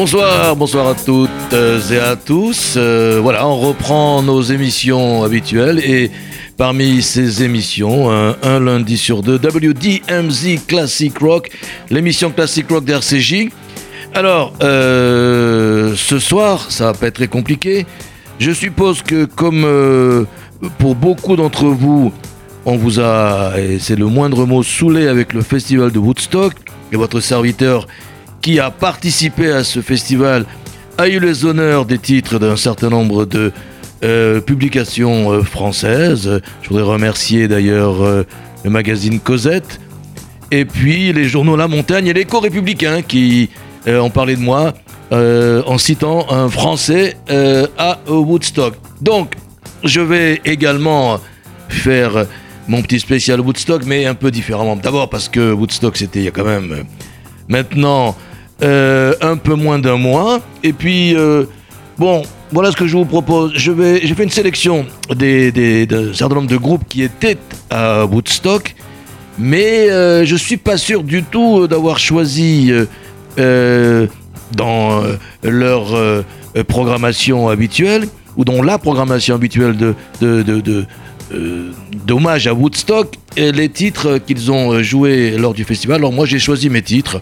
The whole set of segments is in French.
Bonsoir, bonsoir à toutes et à tous. Euh, voilà, on reprend nos émissions habituelles et parmi ces émissions, un, lundi sur deux, WDMZ Classic Rock, l'émission Classic Rock d'RCJ. Alors, euh, ce soir, ça va pas être très compliqué. Je suppose que comme euh, pour beaucoup d'entre vous, on vous a, et c'est le moindre mot, saoulé avec le festival de Woodstock, et votre serviteur qui a participé à ce festival a eu les honneurs des titres d'un certain nombre de euh, publications euh, françaises. Je voudrais remercier d'ailleurs euh, le magazine Cosette. Et puis les journaux La Montagne et l'écho républicain qui ont parlé de moi en citant un Français à Woodstock. Donc, je vais également faire mon petit spécial Woodstock, mais un peu différemment. D'abord parce que Woodstock, c'était il y a quand même maintenant euh, un peu moins d'un mois. Et puis, euh, bon, voilà ce que je vous propose. Je vais, j'ai fait une sélection des, des, d'un certain nombre de groupes qui étaient à Woodstock, mais euh, je suis pas sûr du tout d'avoir choisi dans leur programmation habituelle ou dans la programmation habituelle de, de, de, d'hommage à Woodstock les titres qu'ils ont joués lors du festival. Alors moi j'ai choisi mes titres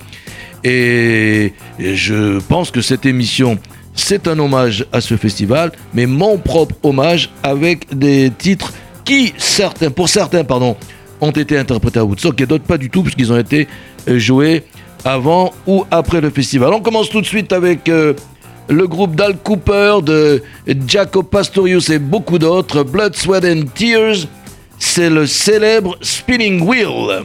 et je pense que cette émission, c'est un hommage à ce festival, mais mon propre hommage avec des titres qui, certains, pour certains, pardon, ont été interprétés à Woodstock et d'autres pas du tout, puisqu'ils ont été euh, joués avant ou après le festival. On commence tout de suite avec euh, le groupe d'Al Cooper, de Jacob Pastorius et beaucoup d'autres, Blood, Sweat and Tears. C'est le célèbre Spinning Wheel.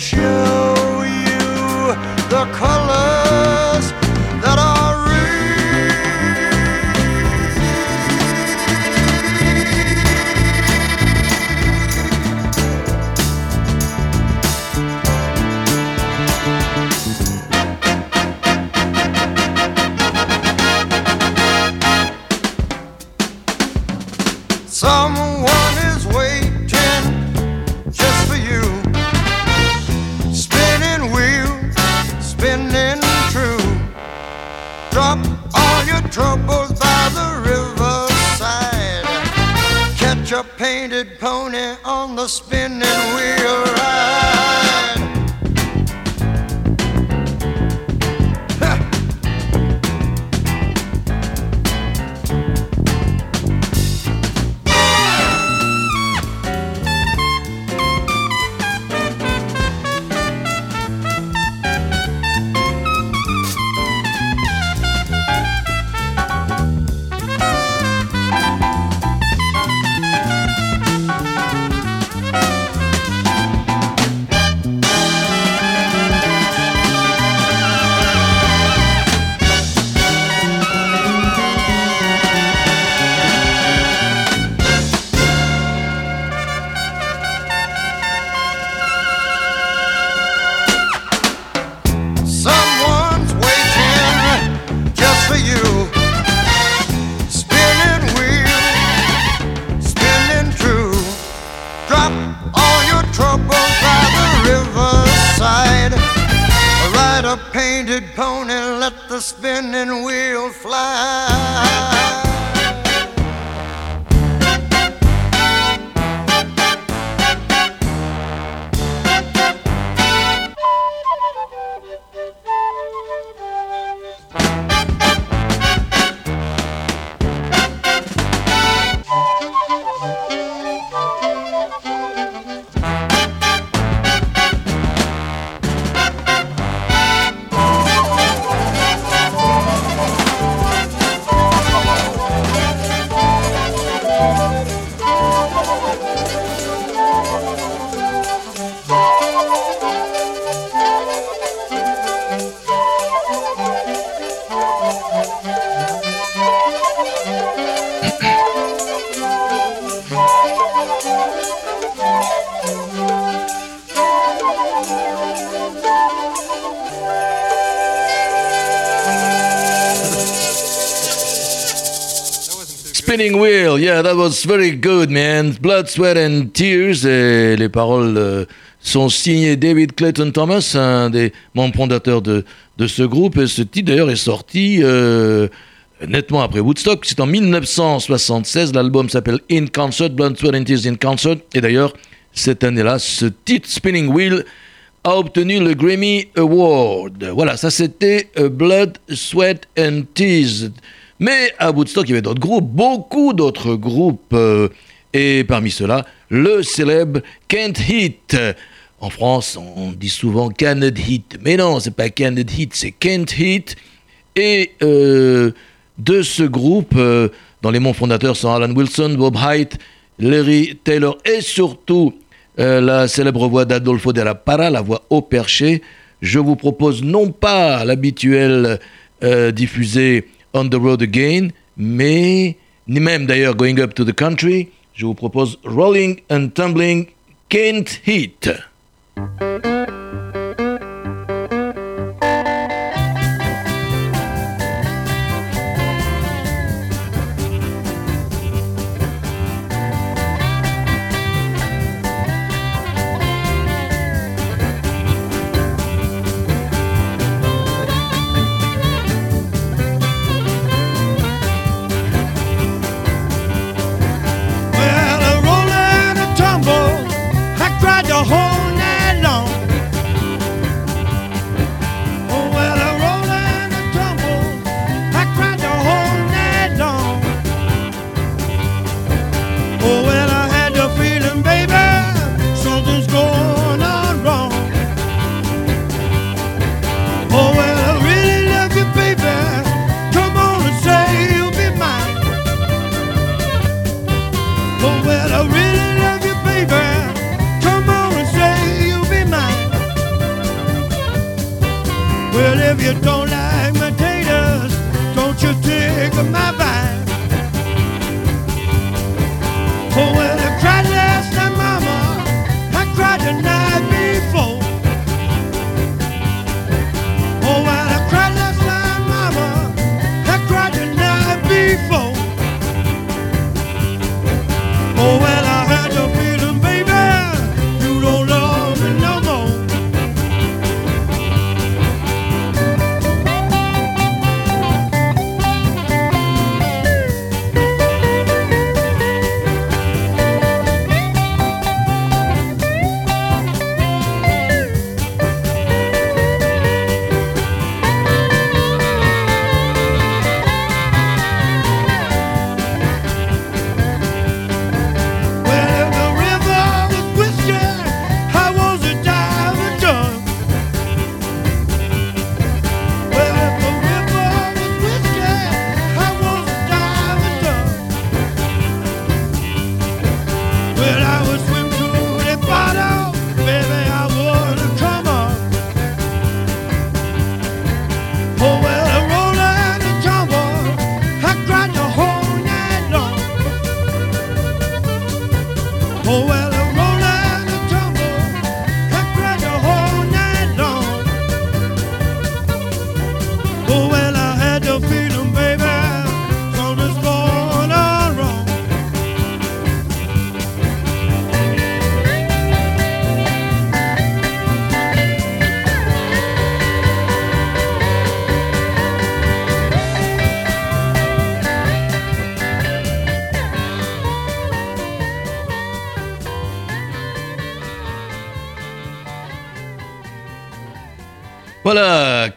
show you the colors yeah, that was very good, man. Blood, Sweat and Tears. Et les paroles euh, sont signées David Clayton Thomas, un des membres fondateurs de, ce groupe. Et ce titre, d'ailleurs, est sorti euh, nettement après Woodstock. C'est en 1976. L'album s'appelle In Concert, Blood, Sweat and Tears in Concert. Et d'ailleurs, cette année-là, ce titre, Spinning Wheel, a obtenu le Grammy Award. Voilà, ça c'était euh, Blood, Sweat and Tears. Mais à Woodstock, il y avait d'autres groupes, beaucoup d'autres groupes. euh, et parmi ceux-là, le célèbre Kent Heat. En France, on dit souvent Canned Heat. Mais non, c'est pas Canned Heat, c'est Kent Heat. Et euh, de ce groupe, euh, dont les membres fondateurs sont Alan Wilson, Bob Haidt, Larry Taylor et surtout euh, la célèbre voix d'Adolfo de la Parra, la voix au perché, je vous propose non pas l'habituel euh, diffusé On the Road Again, mais ni même d'ailleurs Going Up to the Country, je vous propose Rolling and Tumbling Kent Heat.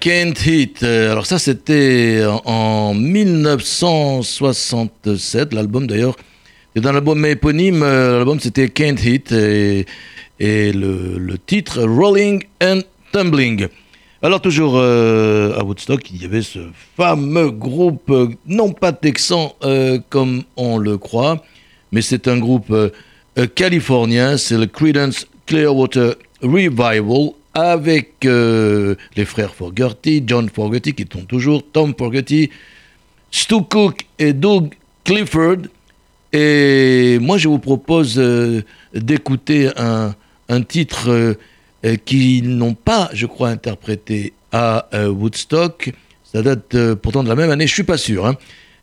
Can't Hit. Alors ça, c'était en 1967. L'album, d'ailleurs, c'est dans l'album éponyme. L'album, c'était Can't Hit. Et, le, titre, Rolling and Tumbling. Alors toujours euh, à Woodstock, il y avait ce fameux groupe, euh, non pas texan euh, comme on le croit, mais c'est un groupe californien, c'est le Credence Clearwater Revival avec euh, les frères Fogerty, John Fogerty qui sont toujours, Tom Fogerty, Stu Cook et Doug Clifford. Et moi, je vous propose euh, d'écouter un, titre euh, qu'ils n'ont pas, je crois, interprété à Woodstock. Ça date pourtant de la même année, je suis pas sûr. Hein.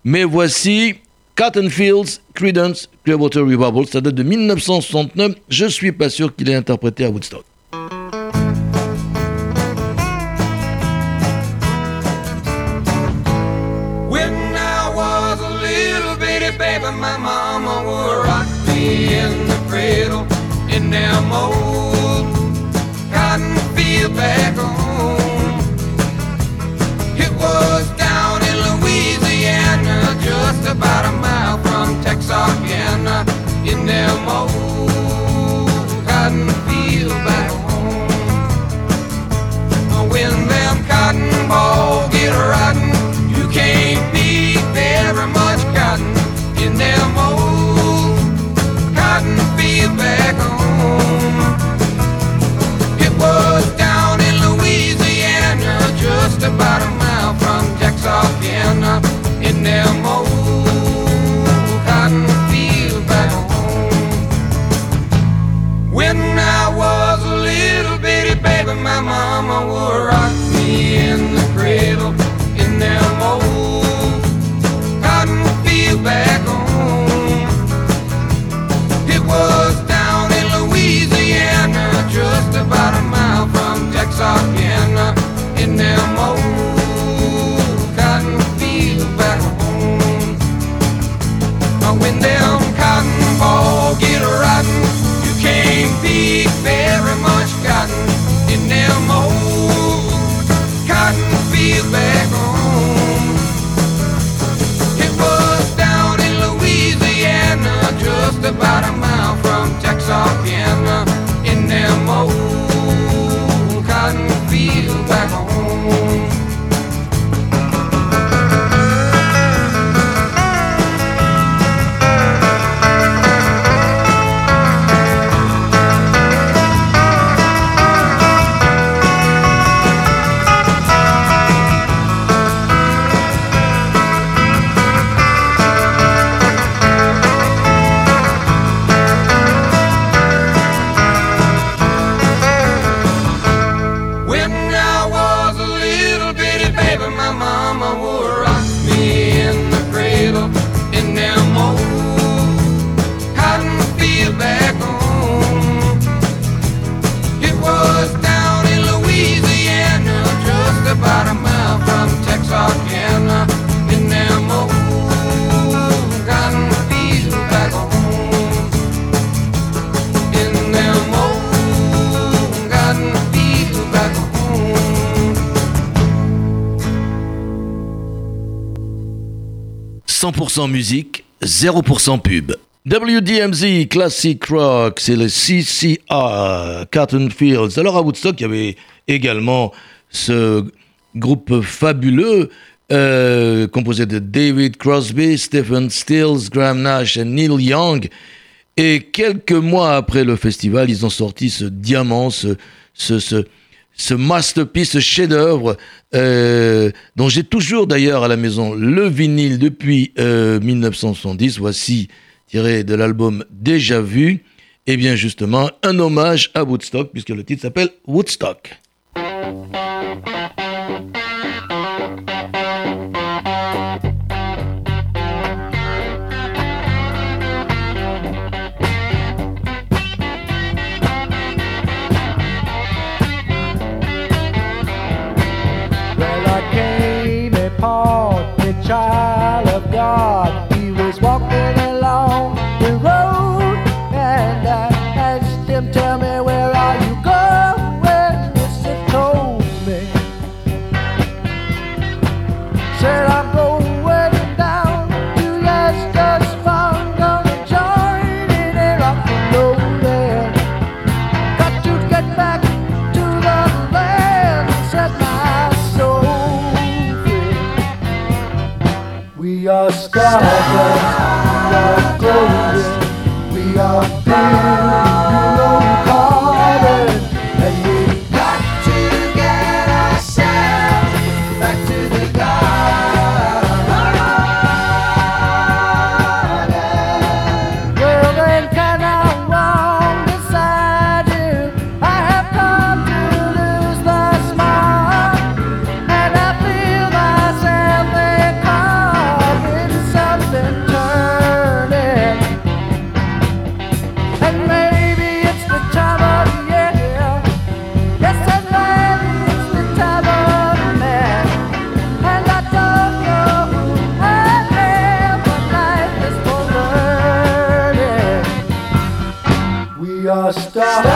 Mais voici Cotton Fields, Credence, Clearwater Revival. Ça date de 1969. Je suis pas sûr qu'il ait interprété à Woodstock. In them old cotton field back home. It was down in Louisiana, just about a mile from Texarkana, in them old musique, 0% pub. WDMZ Classic Rock, c'est le CCR, Carton Fields. Alors à Woodstock, il y avait également ce groupe fabuleux euh, composé de David Crosby, Stephen Stills, Graham Nash et Neil Young. Et quelques mois après le festival, ils ont sorti ce diamant, ce, ce ce masterpiece, ce chef-d'œuvre, euh, dont j'ai toujours d'ailleurs à la maison le vinyle depuis 1970. Euh, Voici tiré de l'album Déjà Vu. Et bien justement, un hommage à Woodstock, puisque le titre s'appelle Woodstock. I'll. Stop. our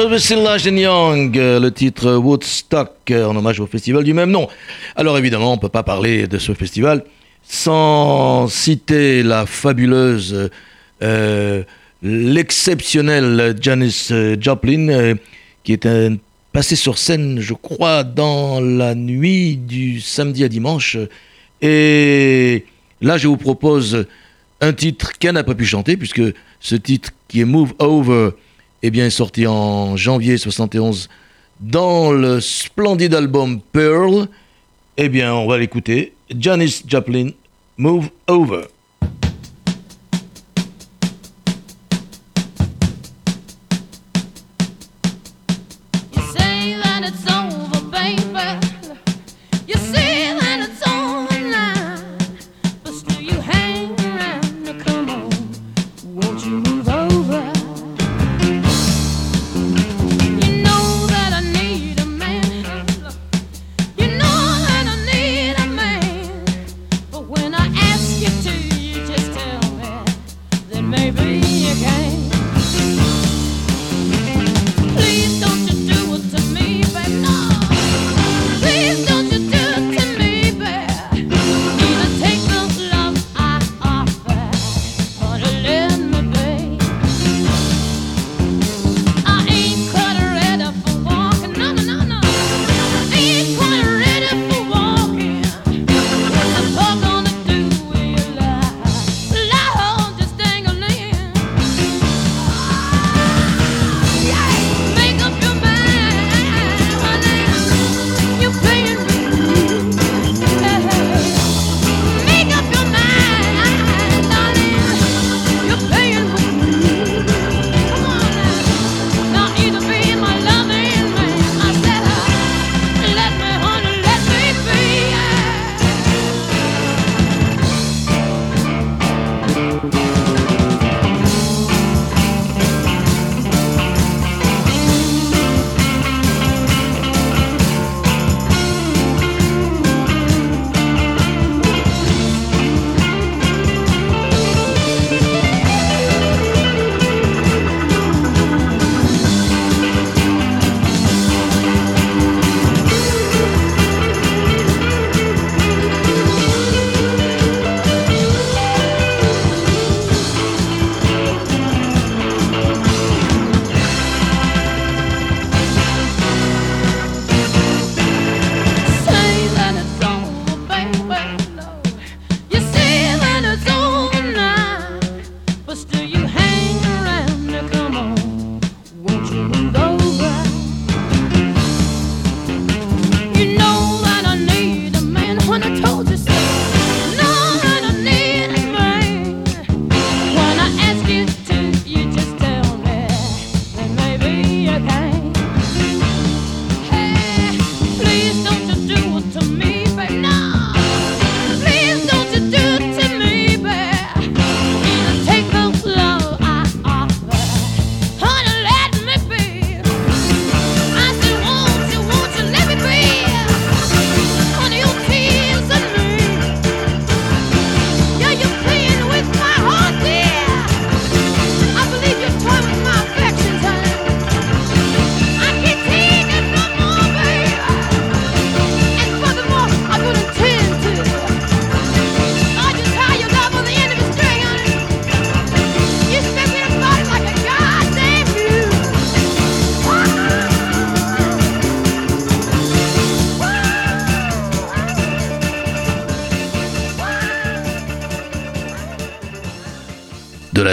Euh, le titre Woodstock euh, en hommage au festival du même nom. Alors évidemment, on ne peut pas parler de ce festival sans citer la fabuleuse, euh, l'exceptionnelle Janis Joplin, qui est passée sur scène, je crois, dans la nuit du samedi à dimanche. Et là, je vous propose un titre qu'elle n'a pas pu chanter, puisque ce titre qui est Move Over, eh bien, est sorti en janvier 71 dans le splendide album Pearl. Eh bien, on va l'écouter. Janis Joplin, Move Over.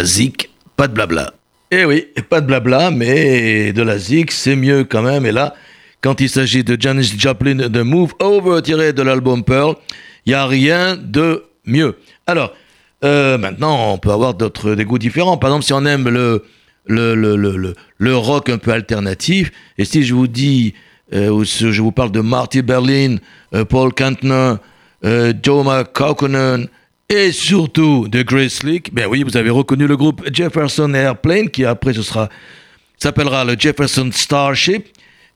Zik, pas de blabla. Eh oui, pas de blabla, mais de la zik, c'est mieux quand même. Et là, quand il s'agit de Janis Joplin de Move Over tiré de l'album Pearl, il n'y a rien de mieux. Alors, euh, maintenant, on peut avoir d'autres des goûts différents. Par exemple, si on aime le, le, le, le, le- rock un peu alternatif, et si je vous dis, euh, ou si je vous parle de Marty Berlin, euh, Paul Kantner, Joe McCauconen, et surtout de Grace Slick, ben oui, vous avez reconnu le groupe Jefferson Airplane, qui après s'appellera le Jefferson Starship.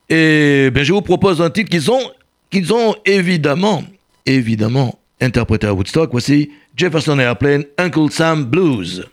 Et ben, je vous propose un titre qu'ils ont, qu'ils ont évidemment, évidemment interprété à Woodstock. Voici Jefferson Airplane, Uncle Sam Blues.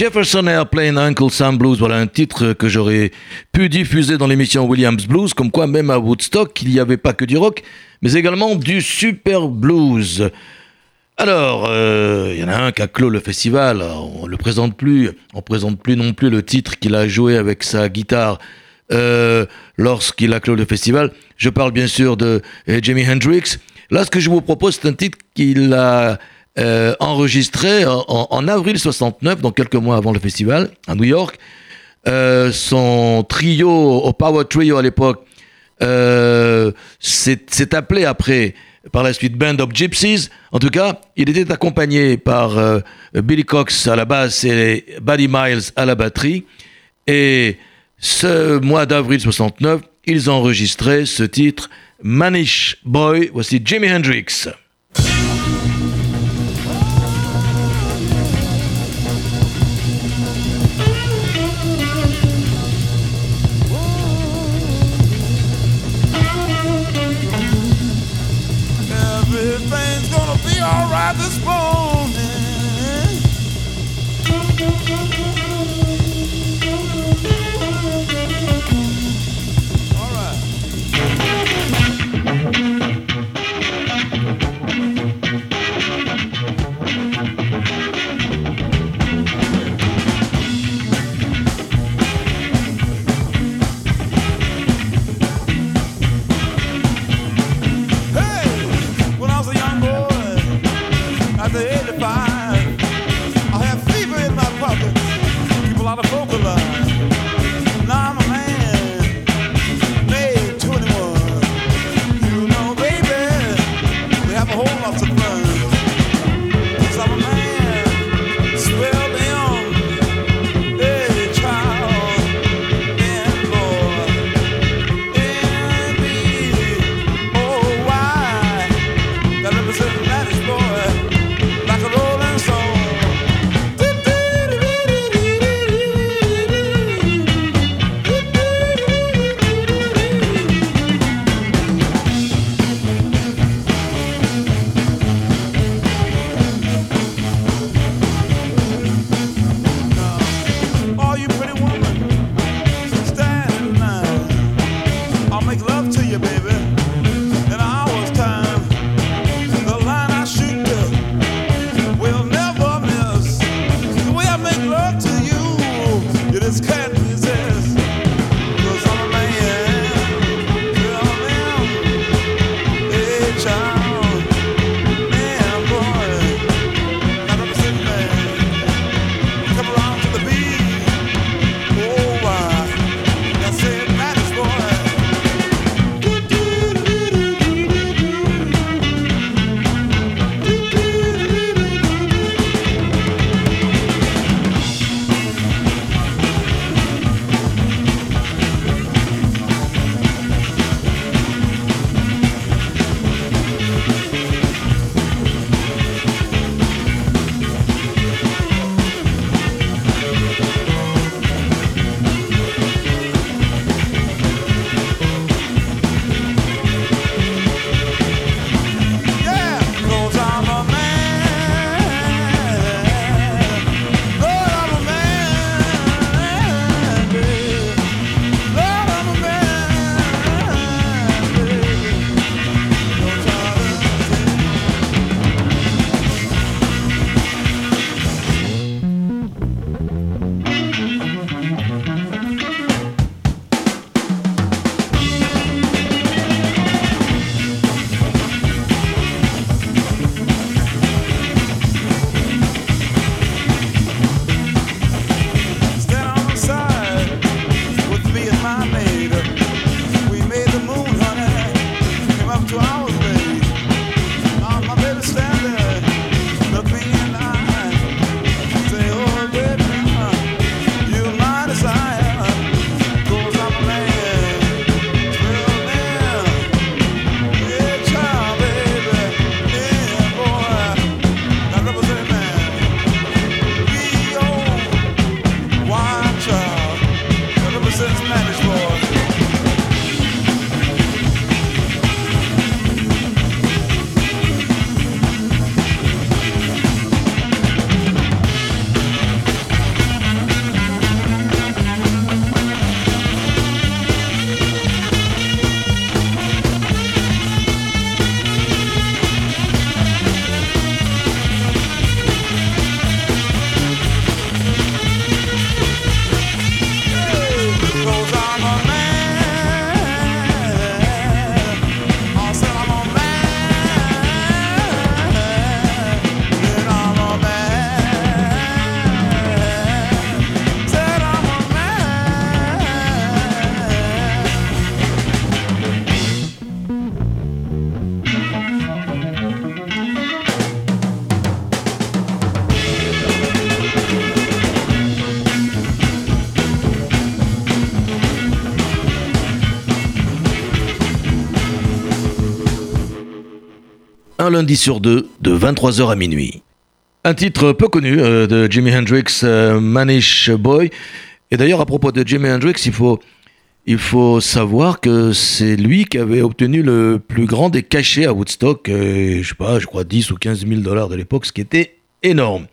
Jefferson Airplane Uncle Sam Blues, voilà un titre que j'aurais pu diffuser dans l'émission Williams Blues, comme quoi même à Woodstock, il n'y avait pas que du rock, mais également du super blues. Alors, euh, il y en a un qui a clos le festival, on le présente plus, on présente plus non plus le titre qu'il a joué avec sa guitare euh, lorsqu'il a clos le festival. Je parle bien sûr de euh, Jimi Hendrix. Là, ce que je vous propose, c'est un titre qu'il a euh, enregistré en, avril 69, donc quelques mois avant le festival, à New York. Euh, son trio, au Power Trio à l'époque, euh, s'est appelé après, par la suite, Band of Gypsies. En tout cas, il était accompagné par Billy Cox à la basse et Buddy Miles à la batterie. Et ce mois d'avril 69, ils enregistraient ce titre Manish Boy. Voici Jimi Hendrix. Un lundi sur deux, de 23h à minuit. Un titre peu connu euh, de Jimi Hendrix, euh, Manish Boy. Et d'ailleurs, à propos de Jimi Hendrix, il faut, il faut savoir que c'est lui qui avait obtenu le plus grand des cachets à Woodstock, euh, je sais pas, je crois 10 ou 15 000 dollars de l'époque, ce qui était énorme.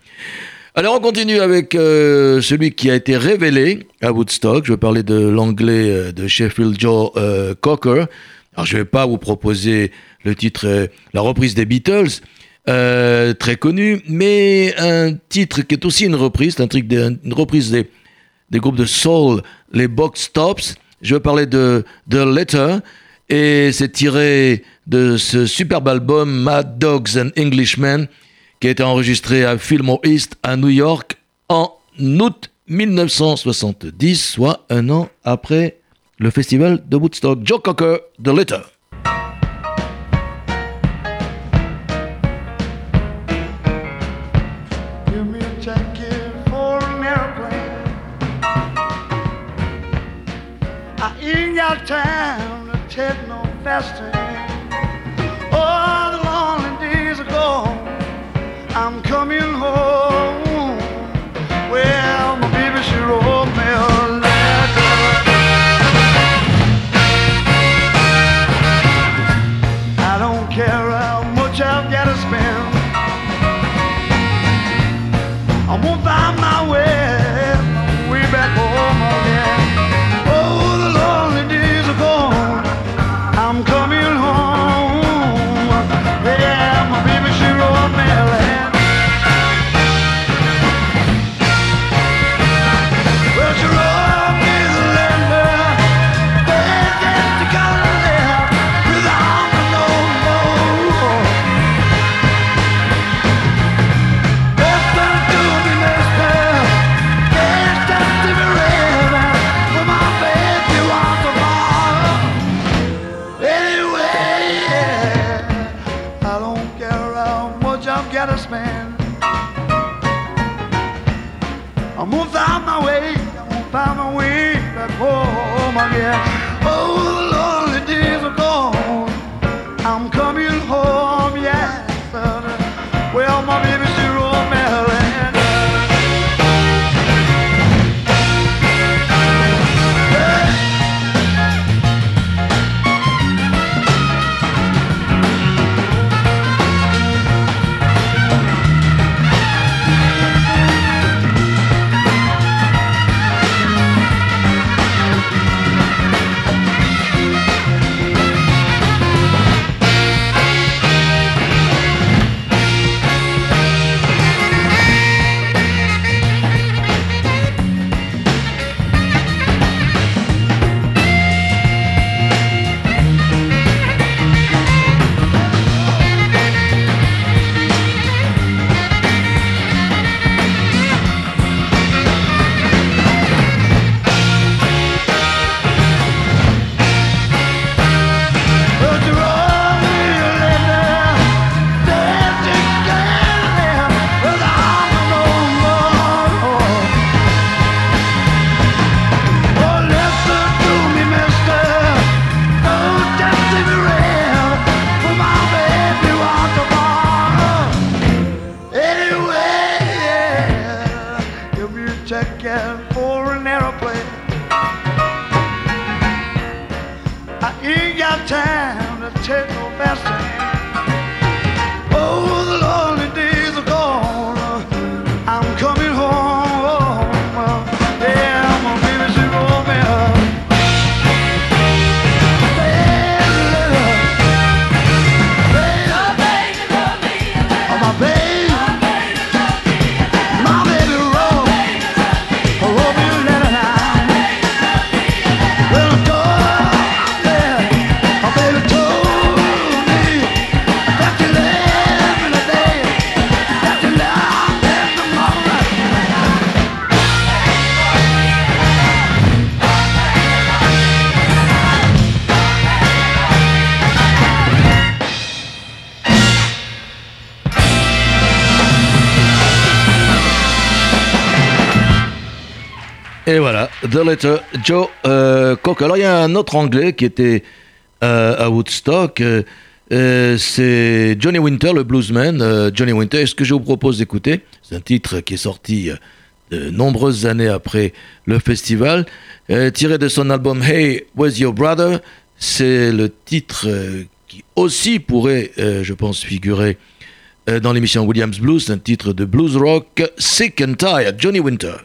Alors on continue avec celui qui a été révélé à Woodstock. Je vais parler de l'anglais de Sheffield Joe Cocker. Alors je vais pas vous proposer le titre, euh, la reprise des Beatles, euh, très connu, mais un titre qui est aussi une reprise, un truc de- une reprise des, groupes de soul, les Box Tops. Je vais parler de The Letter et c'est tiré de ce superbe album Mad Dogs and Englishmen qui a été enregistré à Fillmore East à New York en août 1970, soit un an après le festival de Woodstock. Joe Cocker, The Letter. Faster. The Letter, Joe euh, Cocker. Alors il y a un autre anglais qui était euh, à Woodstock. euh, Euh, c'est Johnny Winter, le bluesman. Johnny Winter, et ce que je vous propose d'écouter, c'est un titre qui est sorti de nombreuses années après le festival, tiré de son album Hey, Where's Your Brother? C'est le titre qui aussi pourrait, je pense, figurer dans l'émission Williams Blues, un titre de blues rock, Sick and Tired, Johnny Winter.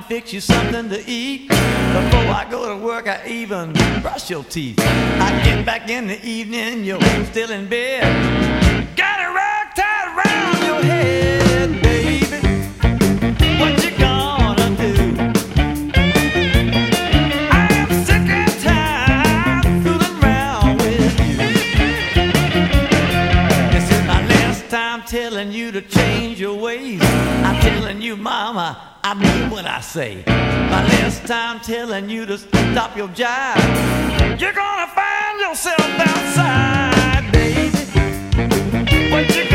Morning, fix you something to eat. Before I go to work, I even brush your teeth. I get back in the evening, you're still in bed. Got a rag tied around your head, I mean what I say. My last time telling you to stop your jive. You're gonna find yourself outside, baby. What you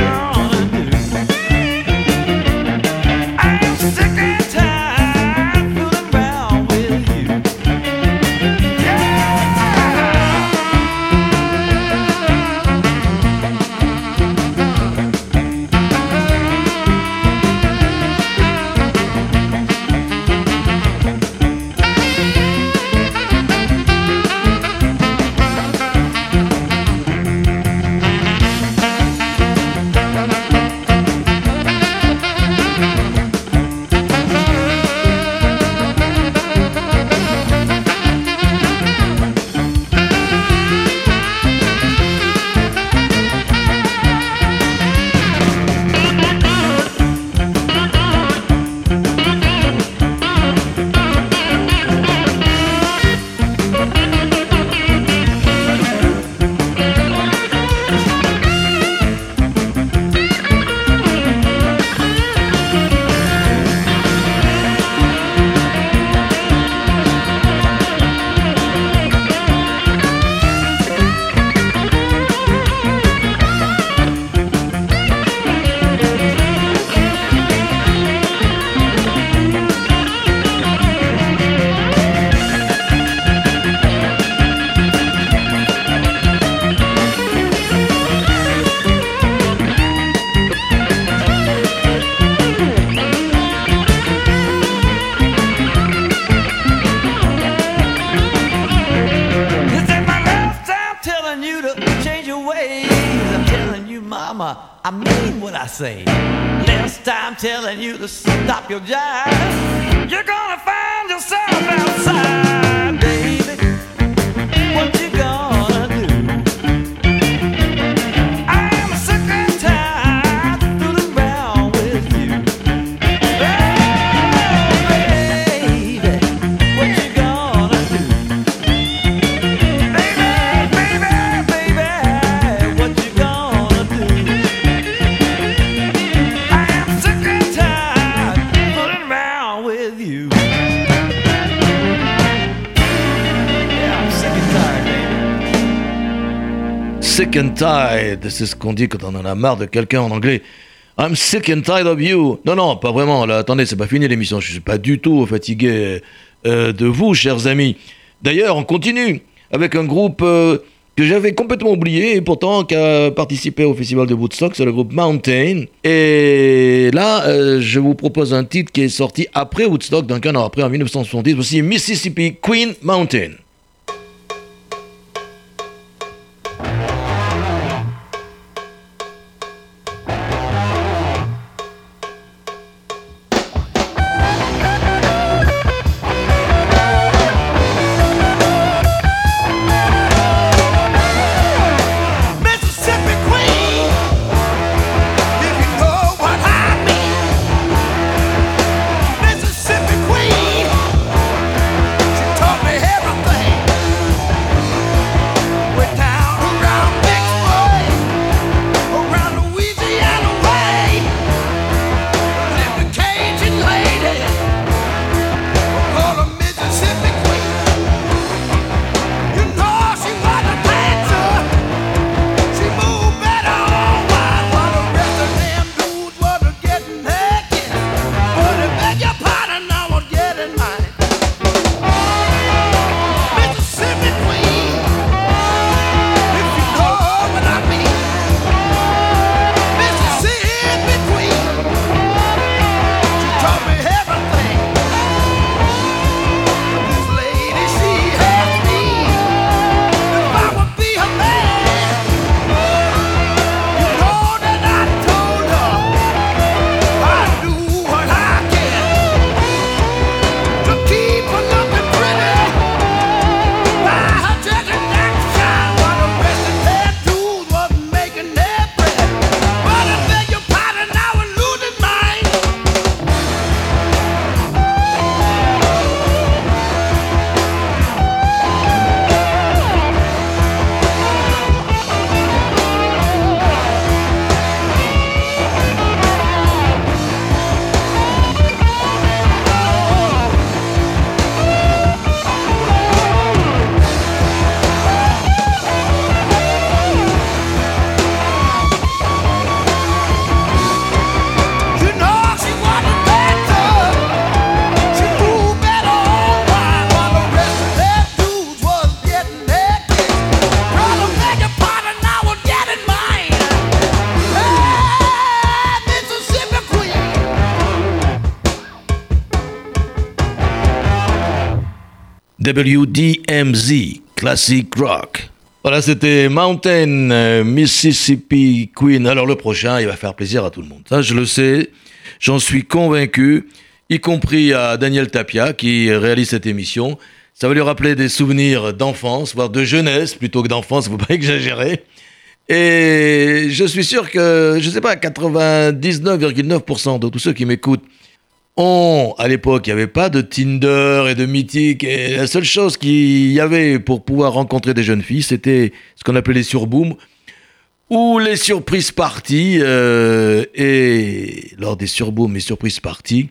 to stop your jive. Tired, c'est ce qu'on dit quand on en a marre de quelqu'un en anglais. I'm sick and tired of you. Non, non, pas vraiment. Attendez, c'est pas fini l'émission. Je suis pas du tout fatigué euh, de vous, chers amis. D'ailleurs, on continue avec un groupe euh, que j'avais complètement oublié et pourtant qui a participé au festival de Woodstock. C'est le groupe Mountain. Et là, euh, je vous propose un titre qui est sorti après Woodstock, donc un an après, en 1970. Voici Mississippi Queen Mountain. WDMZ, Classic Rock. Voilà, c'était Mountain euh, Mississippi Queen. Alors le prochain, il va faire plaisir à tout le monde. Ça, je le sais, j'en suis convaincu, y compris à Daniel Tapia qui réalise cette émission. Ça va lui rappeler des souvenirs d'enfance, voire de jeunesse plutôt que d'enfance, faut pas exagérer. Et je suis sûr que, je sais pas, 99,9% de tous ceux qui m'écoutent ont, à l'époque, il n'y avait pas de Tinder et de Mythique. Et la seule chose qu'il y avait pour pouvoir rencontrer des jeunes filles, c'était ce qu'on appelait les surbooms ou les surprises parties. euh, et lors des surbooms et surprises parties,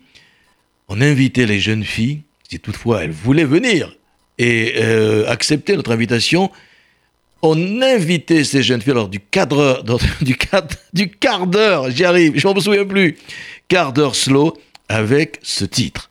on invitait les jeunes filles, si toutefois elles voulaient venir et euh, accepter notre invitation, on invitait ces jeunes filles lors du quart- d'heure, j'y arrive, je m'en souviens plus, quart d'heure slow avec ce titre.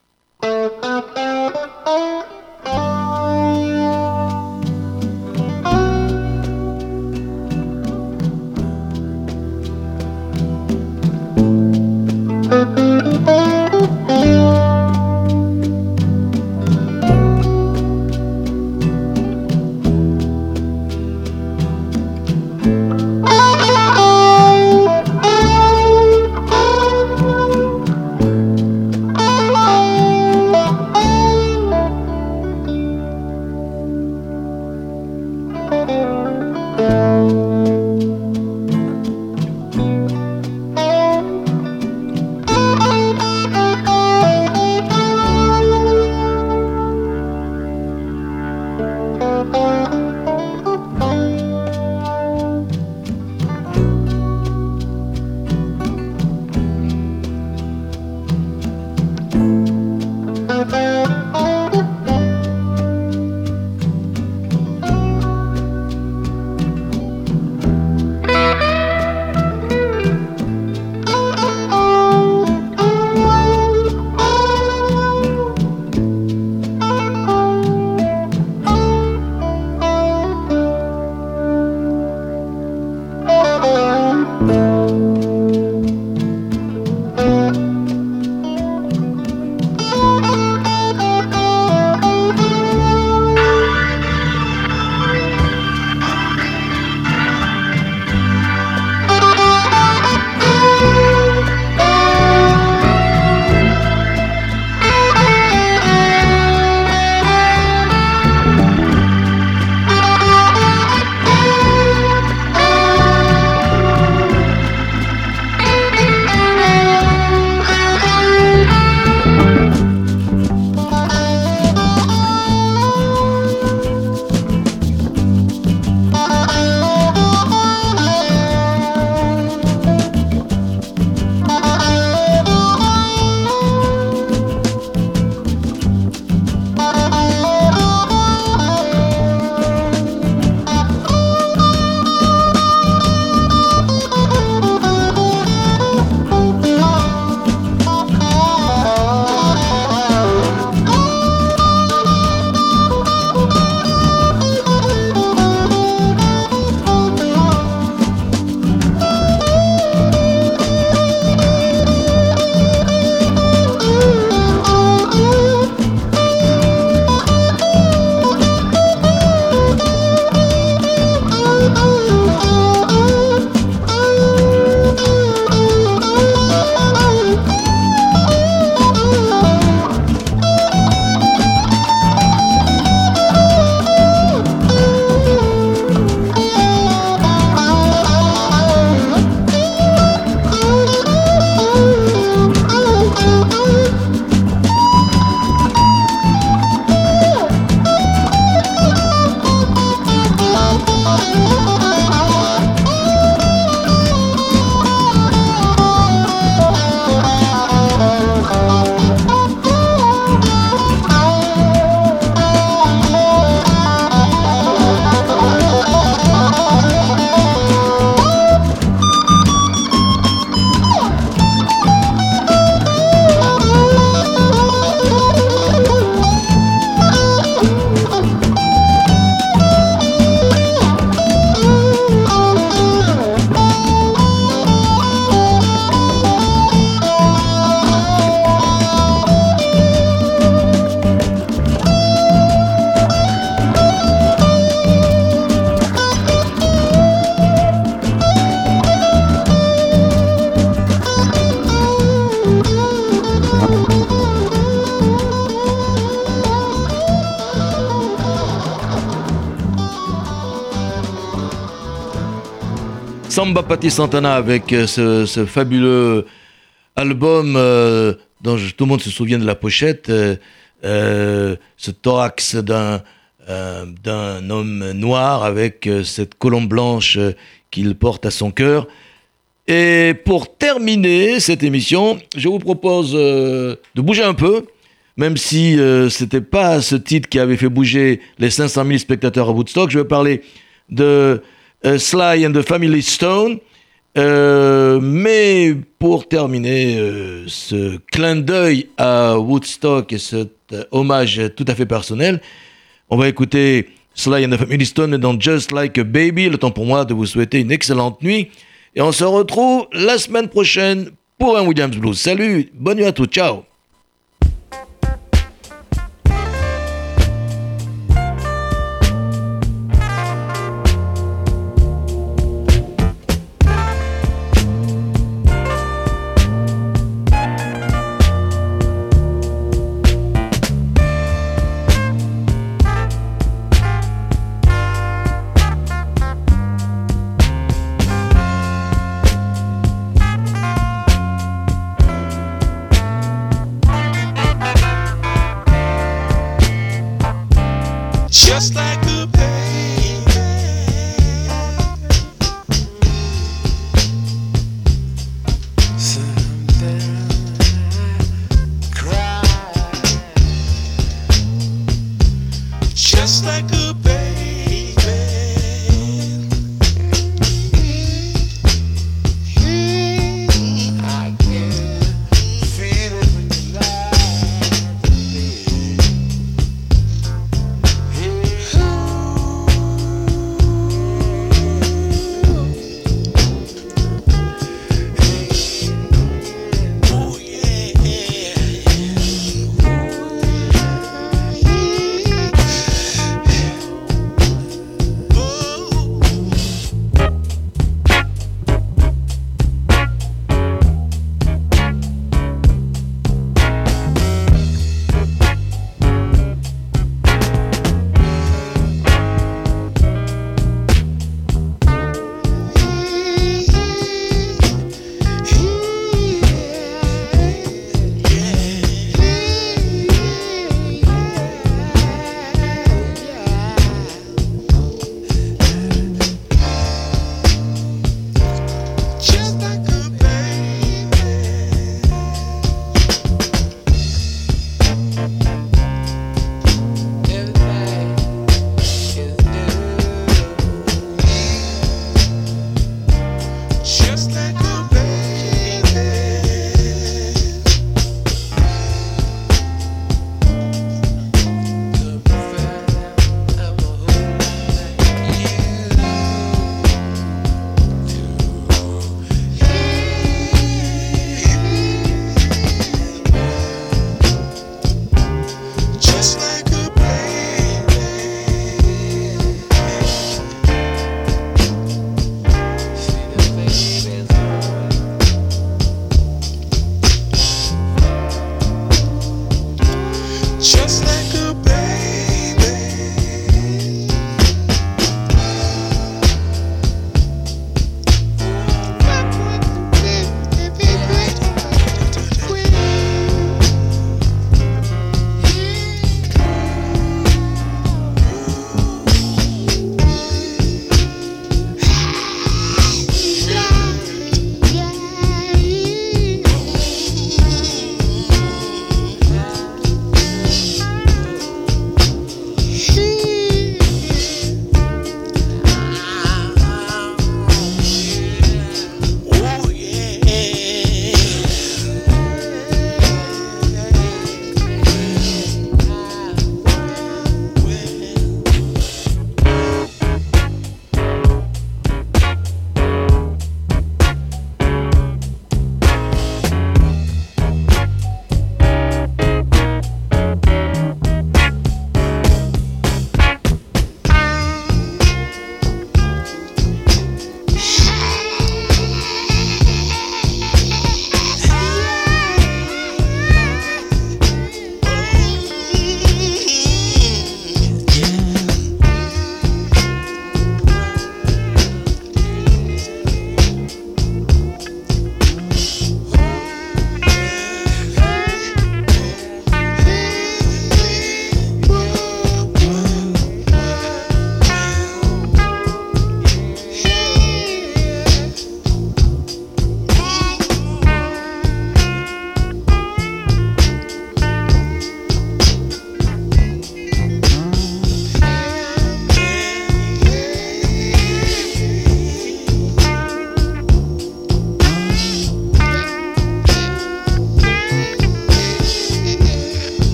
Samba Patti Santana avec euh, ce, fabuleux album euh, dont tout le monde se souvient de la pochette, euh, ce thorax d'un d'un homme noir avec cette colombe blanche qu'il porte à son cœur. Et pour terminer cette émission, je vous propose de bouger un peu, même si c'était pas ce titre qui avait fait bouger les 500 000 spectateurs à Woodstock. Je vais parler de Sly and the Family Stone. Euh, mais pour terminer euh, ce clin d'œil à Woodstock et cet euh, hommage tout à fait personnel, on va écouter Sly and the Family Stone dans Just Like a Baby. Le temps pour moi de vous souhaiter une excellente nuit. Et on se retrouve la semaine prochaine pour un Williams Blues. Salut, bonne nuit à tous, ciao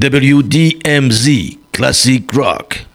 WDMZ Classic Rock.